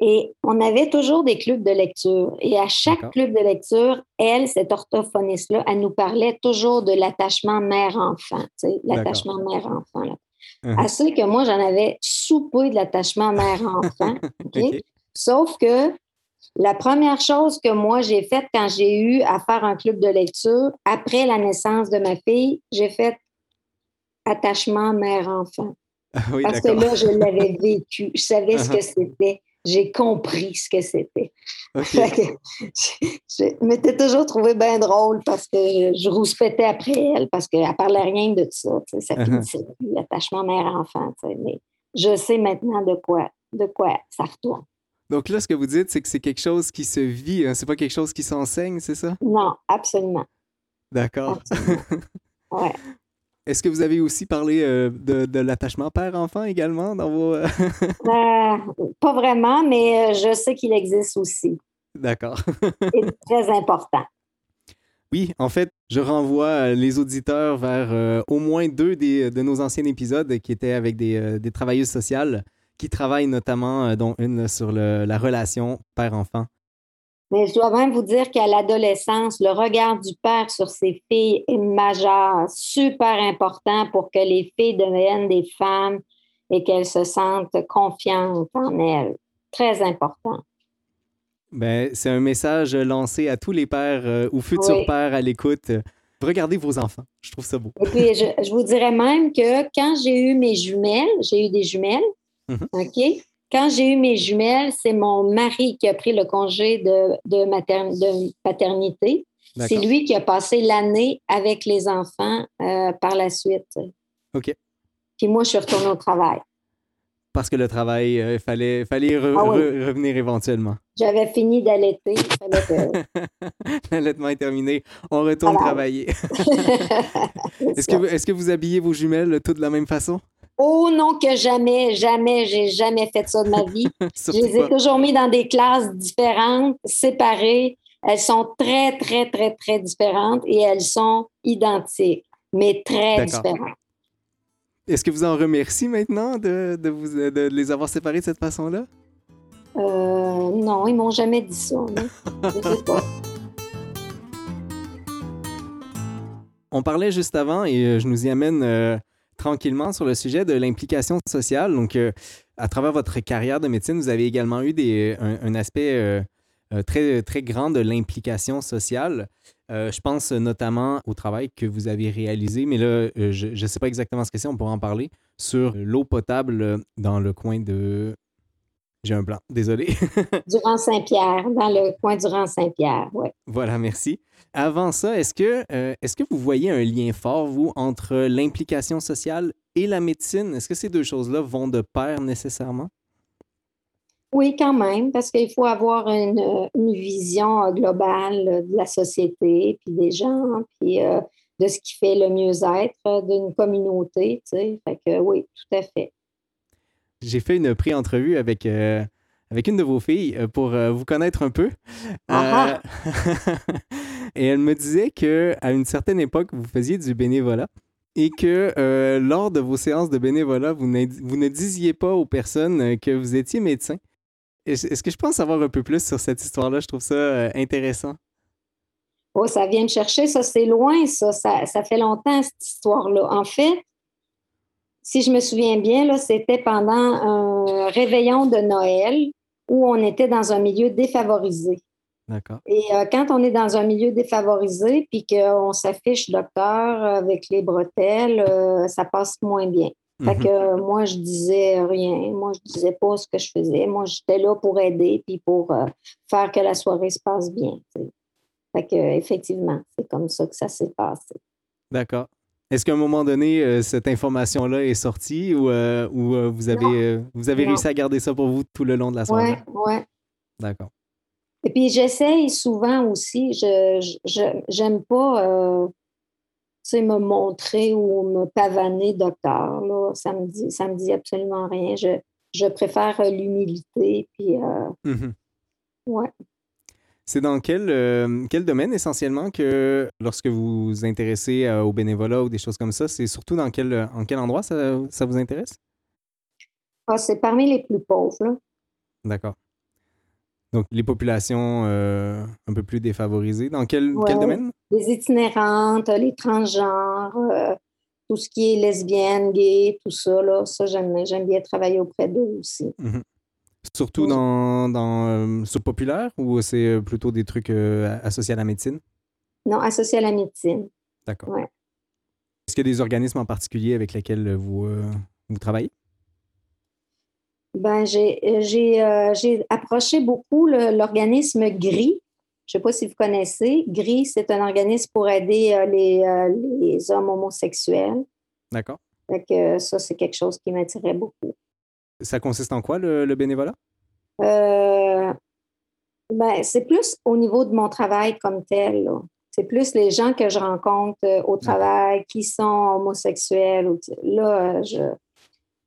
Et on avait toujours des clubs de lecture. Et à chaque club de lecture, elle, cette orthophoniste-là, elle nous parlait toujours de l'attachement mère-enfant, l'attachement mère-enfant. Là. Uh-huh. que moi, j'en avais soupé de l'attachement mère-enfant. Sauf que la première chose que moi j'ai faite quand j'ai eu à faire un club de lecture, après la naissance de ma fille, j'ai fait attachement mère-enfant. Ah Parce que là, je l'avais vécu. Je savais ce que uh-huh. c'était. J'ai compris ce que c'était. je, m'étais toujours trouvé bien drôle parce que je, rouspétais après elle parce qu'elle ne parlait rien de ça. Ça uh-huh. finissait l'attachement mère-enfant. Mais je sais maintenant de quoi, de quoi ça retourne. Donc là, ce que vous dites, c'est que c'est quelque chose qui se vit, hein? c'est pas quelque chose qui s'enseigne, c'est ça? Non, absolument. D'accord. Ouais. Est-ce que vous avez aussi parlé euh, de, l'attachement père-enfant également dans vos... Euh, euh, pas vraiment, mais je sais qu'il existe aussi. D'accord. C'est très important. Oui, en fait, je renvoie les auditeurs vers au moins deux des, de nos anciens épisodes qui étaient avec des, des travailleuses sociales qui travaille notamment, euh, dont une sur la relation père-enfant. Mais je dois même vous dire qu'à l'adolescence, le regard du père sur ses filles est majeur, super important pour que les filles deviennent des femmes et qu'elles se sentent confiantes en elles. Très important. Ben, c'est un message lancé à tous les pères euh, ou futurs pères à l'écoute. Regardez vos enfants. Je trouve ça beau. Et puis, je, je vous dirais même que quand j'ai eu mes jumelles, j'ai eu des jumelles, Mhm. OK? Quand j'ai eu mes jumelles, c'est mon mari qui a pris le congé de, de, paternité. C'est lui qui a passé l'année avec les enfants euh, par la suite. OK. Puis moi, je suis retournée au travail. Parce que le travail, il euh, fallait, fallait ah revenir éventuellement. J'avais fini d'allaiter. L'allaitement est terminé. On retourne travailler. est-ce que, est que vous habillez vos jumelles toutes de la même façon? Oh non, que jamais, jamais, j'ai jamais fait ça de ma vie. je les ai toujours mis dans des classes différentes, séparées. Elles sont très, très, très, très différentes et elles sont identiques, mais très différentes. Est-ce que vous en remerciez maintenant de, vous, de les avoir séparées de cette façon-là? Euh, non, ils m'ont jamais dit ça. Je sais pas. On parlait juste avant et euh, je nous y amène euh, tranquillement sur le sujet de l'implication sociale. Donc, euh, à travers votre carrière de médecine, vous avez également eu des, un, aspect euh, euh, très, très grand de l'implication sociale. je pense notamment au travail que vous avez réalisé, mais là, je ne sais pas exactement ce que c'est, on pourra en parler, sur l'eau potable dans le coin de j'ai un blanc, désolé. Durant Saint-Pierre, dans le coin Durand Saint-Pierre, oui. Voilà, merci. Avant ça, est-ce que, euh, est-ce que vous voyez un lien fort, vous, entre l'implication sociale et la médecine? Est-ce que ces deux choses-là vont de pair nécessairement? Oui, quand même, parce qu'il faut avoir une, vision globale de la société, puis des gens, puis euh, de ce qui fait le mieux-être d'une communauté, tu sais. Fait que oui, tout à fait j'ai fait une pré-entrevue avec, euh, avec une de vos filles pour vous connaître un peu. Ah et elle me disait que à une certaine époque, vous faisiez du bénévolat et que lors de vos séances de bénévolat, vous, vous ne disiez pas aux personnes que vous étiez médecin. Est-ce que je peux en savoir un peu plus sur cette histoire-là? Je trouve ça intéressant. Oh, ça vient de chercher, ça, c'est loin, ça. ça. fait longtemps, cette histoire-là. En fait, si je me souviens bien, là, c'était pendant un réveillon de Noël où on était dans un milieu défavorisé. D'accord. Et euh, quand on est dans un milieu défavorisé puis qu'on s'affiche docteur avec les bretelles, euh, ça passe moins bien. Fait mhm. que moi, je disais rien. Moi, je disais pas ce que je faisais. Moi, j'étais là pour aider puis pour euh, faire que la soirée se passe bien. Fait que, effectivement, c'est comme ça que ça s'est passé. D'accord. Est-ce qu'à un moment donné, euh, cette information-là est sortie ou, euh, ou euh, vous avez, vous avez réussi à garder ça pour vous tout le long de la soirée? Oui, oui. D'accord. Et puis, j'essaye souvent aussi, je j'aime pas me montrer ou me pavaner docteur. Là. Ça me dit, ça me dit absolument rien. Je, je préfère l'humilité. Puis, mmh ouais. C'est dans quel, euh, quel domaine essentiellement que lorsque vous vous intéressez euh, au bénévolat ou des choses comme ça, c'est surtout dans quel, en quel endroit ça, ça vous intéresse? Ah, c'est parmi les plus pauvres. D'accord. Donc, les populations euh, un peu plus défavorisées. Dans quel, quel domaine? Les itinérantes, les transgenres, tout ce qui est lesbienne, gay, tout ça. Là, ça, j'aime, bien travailler auprès d'eux aussi. Mmh Surtout dans, dans euh, ce populaire ou c'est euh, plutôt des trucs euh, associés à la médecine? Non, associés à la médecine. D'accord. Ouais. Est-ce qu'il y a des organismes en particulier avec lesquels vous, vous travaillez? Ben, j'ai approché beaucoup l'organisme GRI. Je ne sais pas si vous connaissez. GRI, c'est un organisme pour aider les, les hommes homosexuels. D'accord. ça, c'est quelque chose qui m'attirait beaucoup. Ça consiste en quoi, le, bénévolat? Euh, ben, c'est plus au niveau de mon travail comme tel. C'est plus les gens que je rencontre euh, au travail qui sont homosexuels. Là,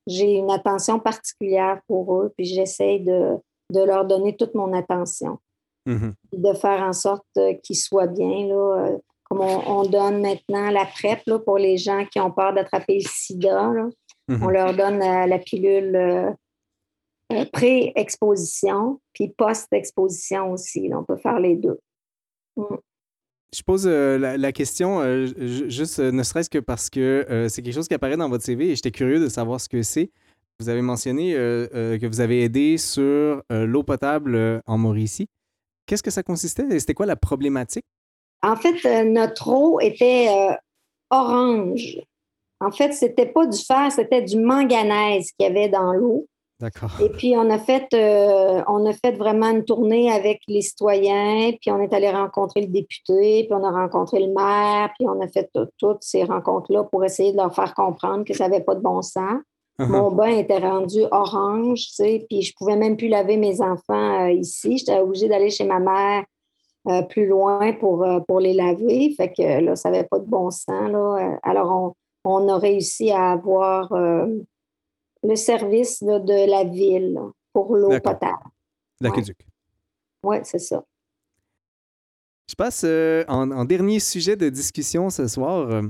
j'ai une attention particulière pour eux, puis j'essaie de, leur donner toute mon attention. Mmh de faire en sorte euh, qu'ils soient bien. Là, comme on, donne maintenant la PrEP là, pour les gens qui ont peur d'attraper le sida. On mhm. leur donne euh, la pilule euh, euh, pré-exposition, puis post-exposition aussi. on peut faire les deux. Mm. Je pose la, question juste ne serait-ce que parce que c'est quelque chose qui apparaît dans votre CV et j'étais curieux de savoir ce que c'est. Vous avez mentionné que vous avez aidé sur l'eau potable en Mauricie. Qu'est-ce que ça consistait? C'était quoi la problématique? En fait, notre eau était orange. En fait, c'était pas du fer, c'était du manganèse qu'il y avait dans l'eau. D'accord. Et puis, on a, fait, euh, on a fait vraiment une tournée avec les citoyens, puis on est allé rencontrer le député, puis on a rencontré le maire, puis on a fait toutes ces rencontres-là pour essayer de leur faire comprendre que ça n'avait pas de bon sens. Uh-huh. Mon bain était rendu orange, tu sais, puis je pouvais même plus laver mes enfants euh, ici. J'étais obligée d'aller chez ma mère euh, plus loin pour, pour les laver. Fait que là, ça n'avait pas de bon sens. Là. Alors, on, on a réussi à avoir euh, le service de la ville pour l'eau potable. L'aqueduc. Oui, c'est ça. Je passe euh, en, dernier sujet de discussion ce soir. Euh,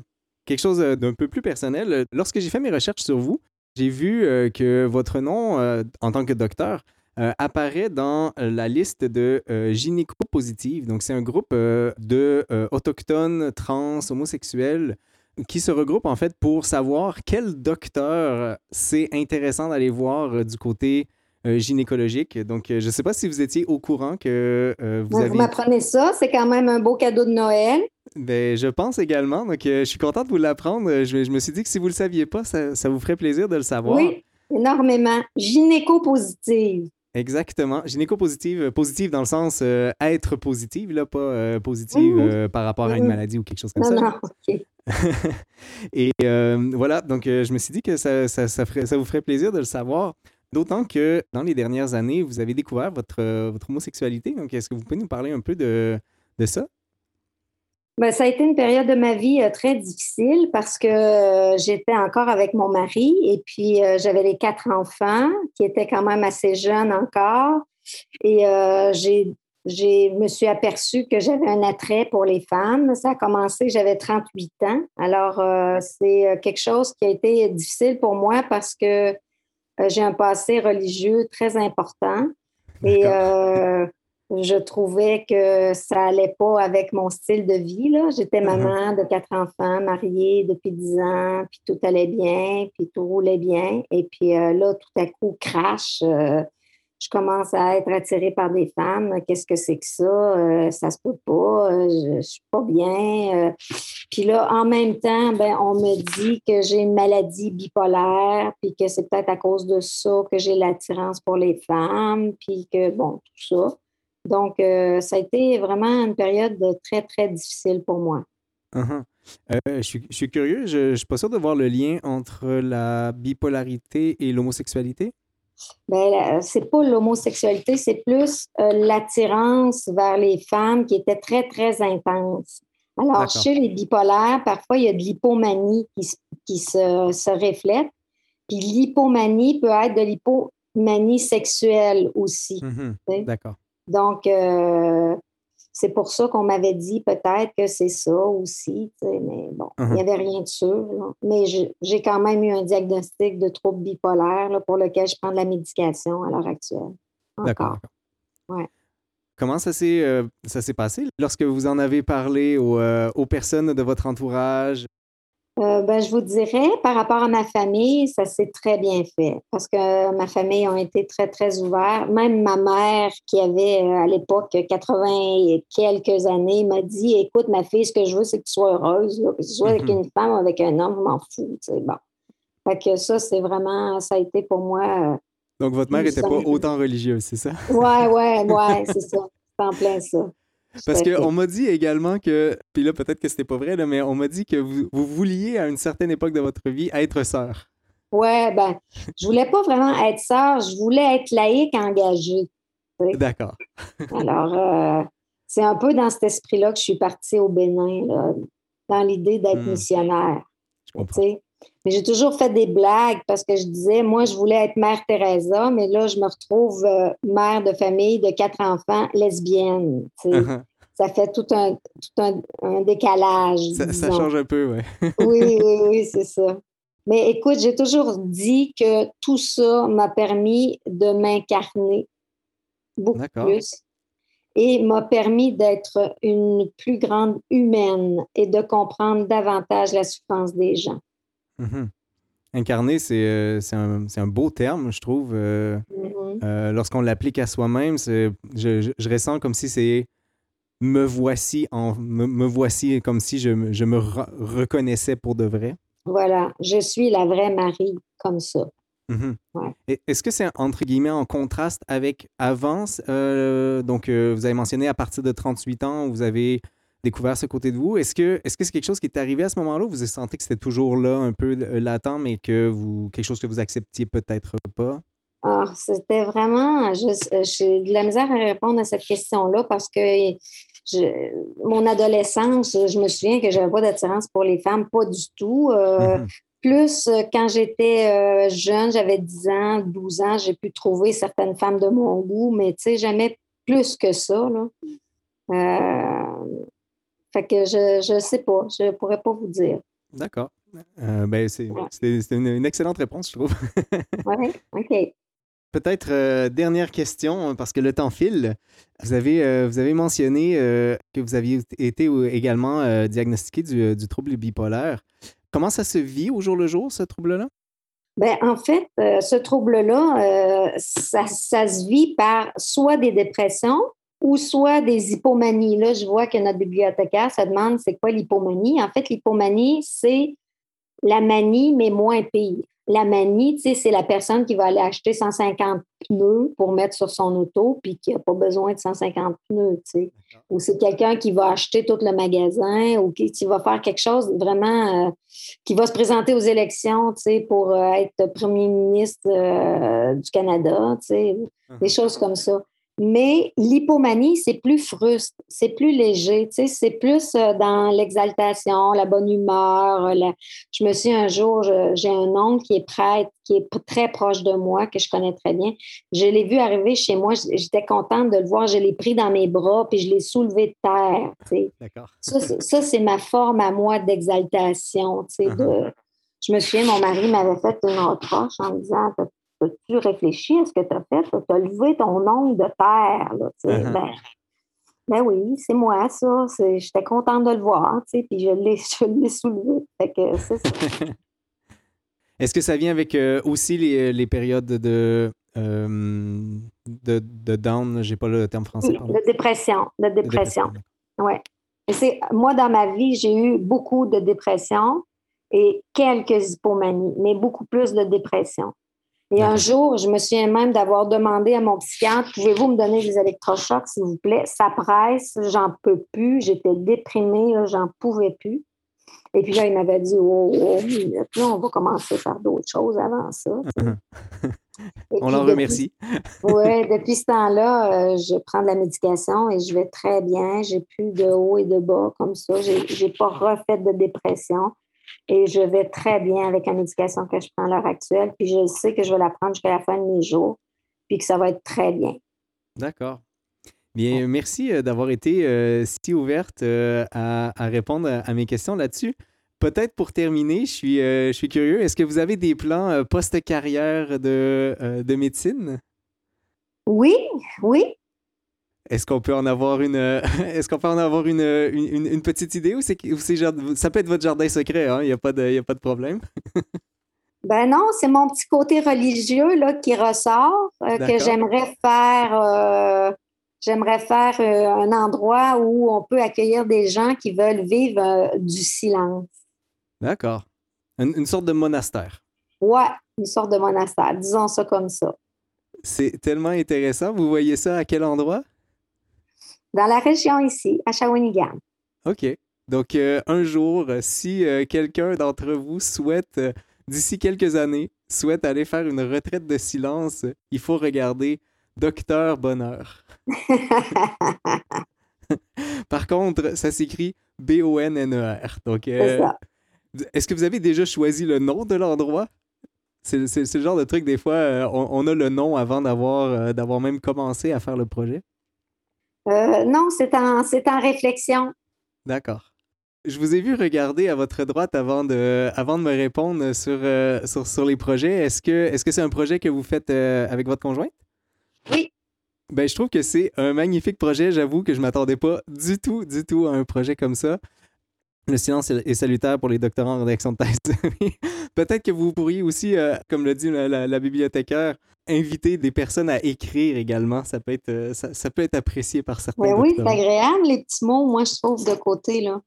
quelque chose d'un peu plus personnel. Lorsque j'ai fait mes recherches sur vous, j'ai vu que votre nom en tant que docteur apparaît dans la liste de gynéco-positives. Donc, c'est un groupe de autochtones, trans, homosexuels qui se regroupent en fait pour savoir quel docteur c'est intéressant d'aller voir euh, du côté euh, gynécologique. Donc, euh, je ne sais pas si vous étiez au courant que vous avez... Vous m'apprenez ça, c'est quand même un beau cadeau de Noël. Ben, je pense également. Donc, je suis contente de vous l'apprendre. Je, me suis dit que si vous ne le saviez pas, ça, ça, vous ferait plaisir de le savoir. Oui, énormément. Gynéco-positive. Exactement. Gynéco-positive, positive dans le sens être positive, là, pas positive par rapport à une maladie ou quelque chose comme ça. Non, non, OK. et euh, voilà, donc euh, je me suis dit que ça, ça, vous ferait plaisir de le savoir. D'autant que dans les dernières années, vous avez découvert votre, votre homosexualité. Donc, est-ce que vous pouvez nous parler un peu de, de ça? Ben, ça a été une période de ma vie euh, très difficile parce que euh, j'étais encore avec mon mari et puis euh, j'avais les quatre enfants qui étaient quand même assez jeunes encore. Et j'ai, j'ai me suis aperçue que j'avais un attrait pour les femmes. Ça a commencé, j'avais 38 ans. Alors, c'est quelque chose qui a été difficile pour moi parce que j'ai un passé religieux très important. Et je trouvais que ça allait pas avec mon style de vie. J'étais uh-huh. maman de quatre enfants, mariée depuis dix ans, puis tout allait bien, puis tout roulait bien. Et puis euh, là, tout à coup, crash, euh, je commence à être attirée par des femmes. Qu'est-ce que c'est que ça? Euh, ça se peut pas, je, ne suis pas bien. Puis là, en même temps, ben, on me dit que j'ai une maladie bipolaire, puis que c'est peut-être à cause de ça que j'ai l'attirance pour les femmes, puis que, bon, tout ça. Donc, euh, ça a été vraiment une période très, très difficile pour moi. Uh-huh. Euh, je, suis, curieux, je ne suis pas sûr de voir le lien entre la bipolarité et l'homosexualité? Ben, c'est pas l'homosexualité, c'est plus euh, l'attirance vers les femmes qui était très, très intense. Alors, chez les bipolaires, parfois, il y a de l'hypomanie qui, qui se, se, reflète. Puis l'hypomanie peut être de l'hypomanie sexuelle aussi. Mm-hmm. D'accord. Donc, euh, c'est pour ça qu'on m'avait dit peut-être que c'est ça aussi, mais bon, il n'y uh-huh. avait rien de sûr. Mais j'ai quand même eu un diagnostic de trouble bipolaire pour lequel je prends de la médication à l'heure actuelle. D'accord. Ouais. Comment ça s'est euh, passé? Lorsque vous en avez parlé aux, euh, aux personnes de votre entourage? Euh, ben, je vous dirais, par rapport à ma famille, ça s'est très bien fait parce que ma famille a été très, très ouverte. Même ma mère, qui avait euh, à l'époque 80 et quelques années, m'a dit Écoute, ma fille, ce que je veux, c'est que tu sois heureuse, que tu sois avec mm-hmm. une femme ou avec un homme, je m'en fous. Bon. Fait que ça, c'est vraiment, ça a été pour moi. Euh, Donc, votre mère n'était pas autant religieuse, c'est ça? Ouais, ouais, ouais, c'est ça. C'est en plein ça. Parce qu'on m'a dit également que, puis là peut-être que c'était pas vrai, mais on m'a dit que vous, vouliez à une certaine époque de votre vie être sœur. Ouais, ben, je voulais pas vraiment être sœur, je voulais être laïque engagée. D'accord. Alors, euh, c'est un peu dans cet esprit-là que je suis partie au Bénin, dans l'idée d'être hmm. missionnaire. Mais j'ai toujours fait des blagues parce que je disais, moi, je voulais être mère Teresa, mais là, je me retrouve euh, mère de famille de quatre enfants lesbienne. Uh-huh. Ça fait tout un, un, décalage. Ça, change un peu, oui. oui, oui, oui, c'est ça. Mais écoute, j'ai toujours dit que tout ça m'a permis de m'incarner beaucoup plus et m'a permis d'être une plus grande humaine et de comprendre davantage la souffrance des gens. Mhm. Incarner, euh, c'est un, beau terme, je trouve. Euh, mm-hmm. euh, lorsqu'on l'applique à soi-même, je, je, ressens comme si c'est me voici, en, me, voici comme si je, me reconnaissais pour de vrai. Voilà, je suis la vraie Marie comme ça. Mhm. Est-ce que c'est entre guillemets en contraste avec avant? donc, vous avez mentionné à partir de 38 ans, vous avez découvert ce côté de vous. Est-ce que est-ce que c'est quelque chose qui est arrivé à ce moment-là ou vous avez senti que c'était toujours là, un peu euh, latent, mais que vous quelque chose que vous acceptiez peut-être pas? Alors, c'était vraiment, j'ai de la misère à répondre à cette question-là parce que mon adolescence, je me souviens que j'avais pas d'attirance pour les femmes, pas du tout. Euh, mm-hmm. Plus euh, quand j'étais jeune, j'avais 10 ans, 12 ans, j'ai pu trouver certaines femmes de mon goût, mais tu sais, jamais plus que ça. Là. Fait que je ne sais pas, je ne pourrais pas vous dire. D'accord. Euh, ben c'est une, excellente réponse, je trouve. oui, OK. Peut-être euh, dernière question, parce que le temps file. Vous avez, euh, vous avez mentionné que vous aviez été également diagnostiqué du, du, trouble bipolaire. Comment ça se vit au jour le jour, ce trouble-là? Ben, en fait, ce trouble-là, ça, ça, se vit par soit des dépressions ou soit des hypomanies. Là, je vois que notre bibliothécaire se demande c'est quoi l'hypomanie? En fait, l'hypomanie, c'est la manie, mais moins pire. La manie, tu sais, c'est la personne qui va aller acheter 150 pneus pour mettre sur son auto, puis qui n'a pas besoin de 150 pneus, tu sais. Ou c'est quelqu'un qui va acheter tout le magasin, ou qui, va faire quelque chose vraiment, euh, qui va se présenter aux élections, tu sais, pour euh, être premier ministre euh, du Canada, tu sais, des uh-huh. choses comme ça. Mais l'hypomanie, c'est plus fruste, c'est plus léger, tu sais, c'est plus euh, dans l'exaltation, la bonne humeur. Je me suis un jour, j'ai un oncle qui est prêtre, qui est très proche de moi, que je connais très bien. Je l'ai vu arriver chez moi, j'étais contente de le voir, je l'ai pris dans mes bras, puis je l'ai soulevé de terre. Tu sais. D'accord. Ça, c'est ma forme à moi d'exaltation. Tu sais, uh-huh. Je me souviens, mon mari m'avait fait une reproche en me disant As-tu réfléchi à ce que tu as fait? Tu as levé ton ongle de terre. Là, uh-huh. ben, ben, oui, c'est moi, ça. J'étais contente de le voir, puis je l'ai soulevé. Est-ce que ça vient avec euh, aussi les, les, périodes de, euh, de, de down? J'ai pas le terme français. de dépression. De dépression. Oui. Moi, dans ma vie, j'ai eu beaucoup de dépression et quelques hypomanies, mais beaucoup plus de dépression. Et un jour, je me souviens même d'avoir demandé à mon psychiatre Pouvez-vous me donner des électrochocs, s'il vous plaît? Ça presse, j'en peux plus. J'étais déprimée, j'en pouvais plus. Et puis là, il m'avait dit Oh, oh là, on va commencer par d'autres choses avant ça. on l'en remercie. oui, depuis ce temps-là, euh, je prends de la médication et je vais très bien. J'ai plus de haut et de bas comme ça. Je n'ai pas refait de dépression. Et je vais très bien avec la médication que je prends à l'heure actuelle. Puis je sais que je vais la prendre jusqu'à la fin de mes jours, puis que ça va être très bien. D'accord. Bien, merci euh, d'avoir été euh, si ouverte euh, à, répondre à, mes questions là-dessus. Peut-être pour terminer, je suis, je suis curieux, est-ce que vous avez des plans post-carrière de, de médecine? Oui, oui. Est-ce qu'on peut en avoir une euh, est-ce qu'on peut en avoir une, une, petite idée ou c'est ça peut être votre jardin secret, hein? il n'y a, pas de, a pas de problème? ben non, c'est mon petit côté religieux là, qui ressort, euh, que j'aimerais faire euh, j'aimerais faire un endroit où on peut accueillir des gens qui veulent vivre du silence. D'accord. Une, une, sorte de monastère. Ouais, une sorte de monastère, disons ça comme ça. C'est tellement intéressant. Vous voyez ça à quel endroit? Dans la région ici, à Shawinigan. OK. Donc, euh, un jour, si euh, quelqu'un d'entre vous souhaite, euh, d'ici quelques années, souhaite aller faire une retraite de silence, il faut regarder Docteur Bonheur. Par contre, ça s'écrit B-O-N-N-E-R. Donc, est-ce que vous avez déjà choisi le nom de l'endroit? C'est le genre de truc, des fois, on, on, a le nom avant d'avoir même commencé à faire le projet. Euh, non, c'est en, en réflexion. D'accord. Je vous ai vu regarder à votre droite avant de, avant de me répondre sur, euh, sur, les projets. Est-ce que c'est -ce c'est un projet que vous faites euh, avec votre conjointe? Oui. Ben, je trouve que c'est un magnifique projet. J'avoue que je ne m'attendais pas du tout, du tout à un projet comme ça. Le silence est salutaire pour les doctorants en rédaction de thèse. Peut-être que vous pourriez aussi, comme le dit la bibliothécaire, inviter des personnes à écrire également. Ça peut être, euh, ça, peut être apprécié par certains. Ben oui, c'est agréable, les petits mots, moi, je trouve, de côté. là.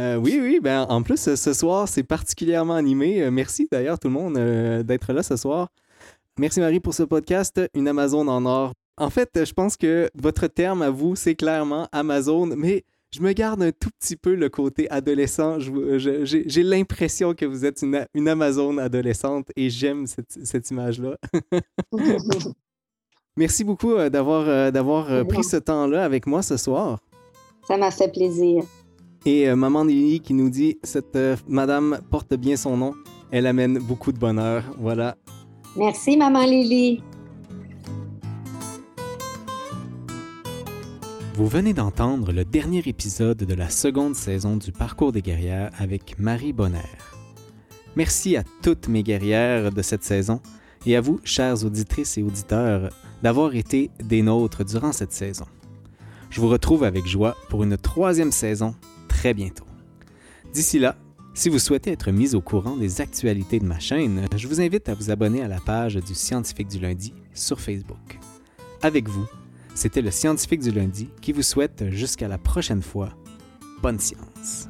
Euh, oui, oui. Ben, en plus, ce soir, c'est particulièrement animé. Euh, merci d'ailleurs, tout le monde, d'être là ce soir. Merci Marie pour ce podcast, Une Amazon en or. En fait, je pense que votre terme à vous, c'est clairement Amazon, mais je me garde un tout petit peu le côté adolescent. J'ai l'impression que vous êtes une, une Amazone adolescente et j'aime cette, image-là. Merci beaucoup euh, d'avoir euh, d'avoir euh, pris ce temps-là avec moi ce soir. Ça m'a fait plaisir. Et Maman Lily qui nous dit Cette madame porte bien son nom. Elle amène beaucoup de bonheur. Voilà. Merci, Maman Lily. Vous venez d'entendre le dernier épisode de la seconde saison du Parcours des guerrières avec Marie Bonner. Merci à toutes mes guerrières de cette saison et à vous, chères auditrices et auditeurs, d'avoir été des nôtres durant cette saison. Je vous retrouve avec joie pour une troisième saison très bientôt. D'ici là, si vous souhaitez être mis au courant des actualités de ma chaîne, je vous invite à vous abonner à la page du Scientifique du lundi sur Facebook. Avec vous, c'était le scientifique du lundi qui vous souhaite jusqu'à la prochaine fois bonne science.